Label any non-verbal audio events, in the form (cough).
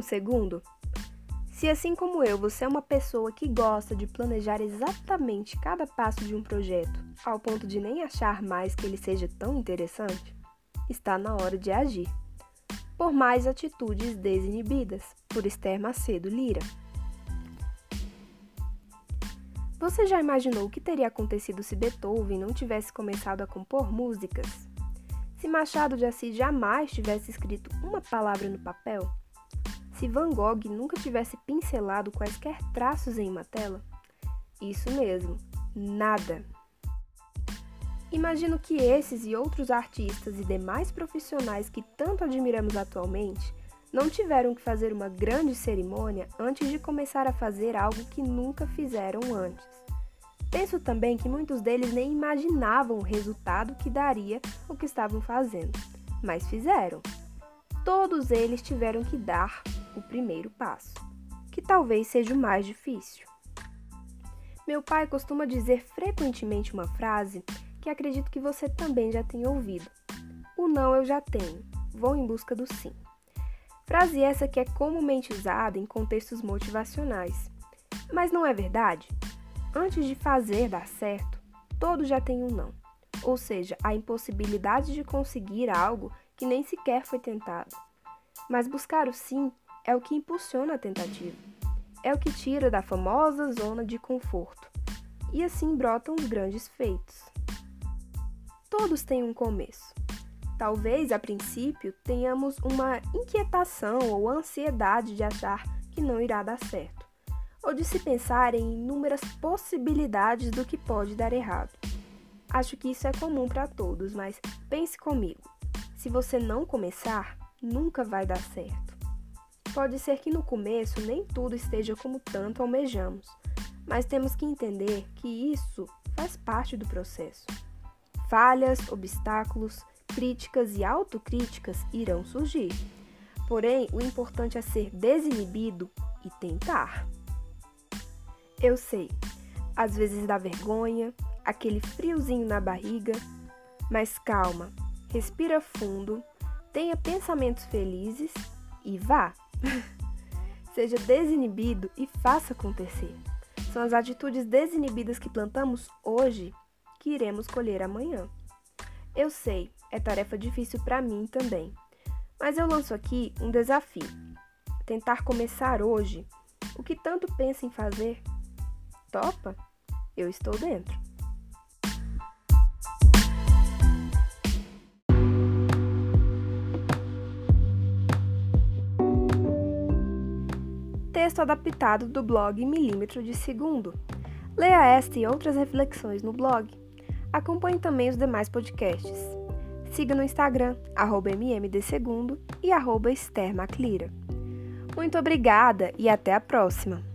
um segundo? Se assim como eu, você é uma pessoa que gosta de planejar exatamente cada passo de um projeto, ao ponto de nem achar mais que ele seja tão interessante, está na hora de agir. Por mais atitudes desinibidas, por Esther Macedo Lira. Você já imaginou o que teria acontecido se Beethoven não tivesse começado a compor músicas? Se Machado de Assis jamais tivesse escrito uma palavra no papel? Se Van Gogh nunca tivesse pincelado quaisquer traços em uma tela? Isso mesmo, nada. Imagino que esses e outros artistas e demais profissionais que tanto admiramos atualmente não tiveram que fazer uma grande cerimônia antes de começar a fazer algo que nunca fizeram antes. Penso também que muitos deles nem imaginavam o resultado que daria o que estavam fazendo, mas fizeram. Todos eles tiveram que dar o primeiro passo, que talvez seja o mais difícil. Meu pai costuma dizer frequentemente uma frase que acredito que você também já tenha ouvido. O não eu já tenho, vou em busca do sim. Frase essa que é comumente usada em contextos motivacionais. Mas não é verdade? Antes de fazer dar certo, todo já tem um não. Ou seja, a impossibilidade de conseguir algo que nem sequer foi tentado. Mas buscar o sim é o que impulsiona a tentativa. É o que tira da famosa zona de conforto. E assim brotam os grandes feitos. Todos têm um começo. Talvez a princípio tenhamos uma inquietação ou ansiedade de achar que não irá dar certo, ou de se pensar em inúmeras possibilidades do que pode dar errado. Acho que isso é comum para todos, mas pense comigo: se você não começar, nunca vai dar certo. Pode ser que no começo nem tudo esteja como tanto almejamos, mas temos que entender que isso faz parte do processo. Falhas, obstáculos, críticas e autocríticas irão surgir. Porém, o importante é ser desinibido e tentar. Eu sei, às vezes dá vergonha, aquele friozinho na barriga, mas calma, respira fundo, tenha pensamentos felizes e vá! (laughs) Seja desinibido e faça acontecer. São as atitudes desinibidas que plantamos hoje que iremos colher amanhã. Eu sei, é tarefa difícil para mim também, mas eu lanço aqui um desafio: tentar começar hoje o que tanto pensa em fazer. Topa? Eu estou dentro. Texto adaptado do blog Milímetro de Segundo. Leia esta e outras reflexões no blog. Acompanhe também os demais podcasts. Siga no Instagram, mmdsegundo e arroba Muito obrigada e até a próxima!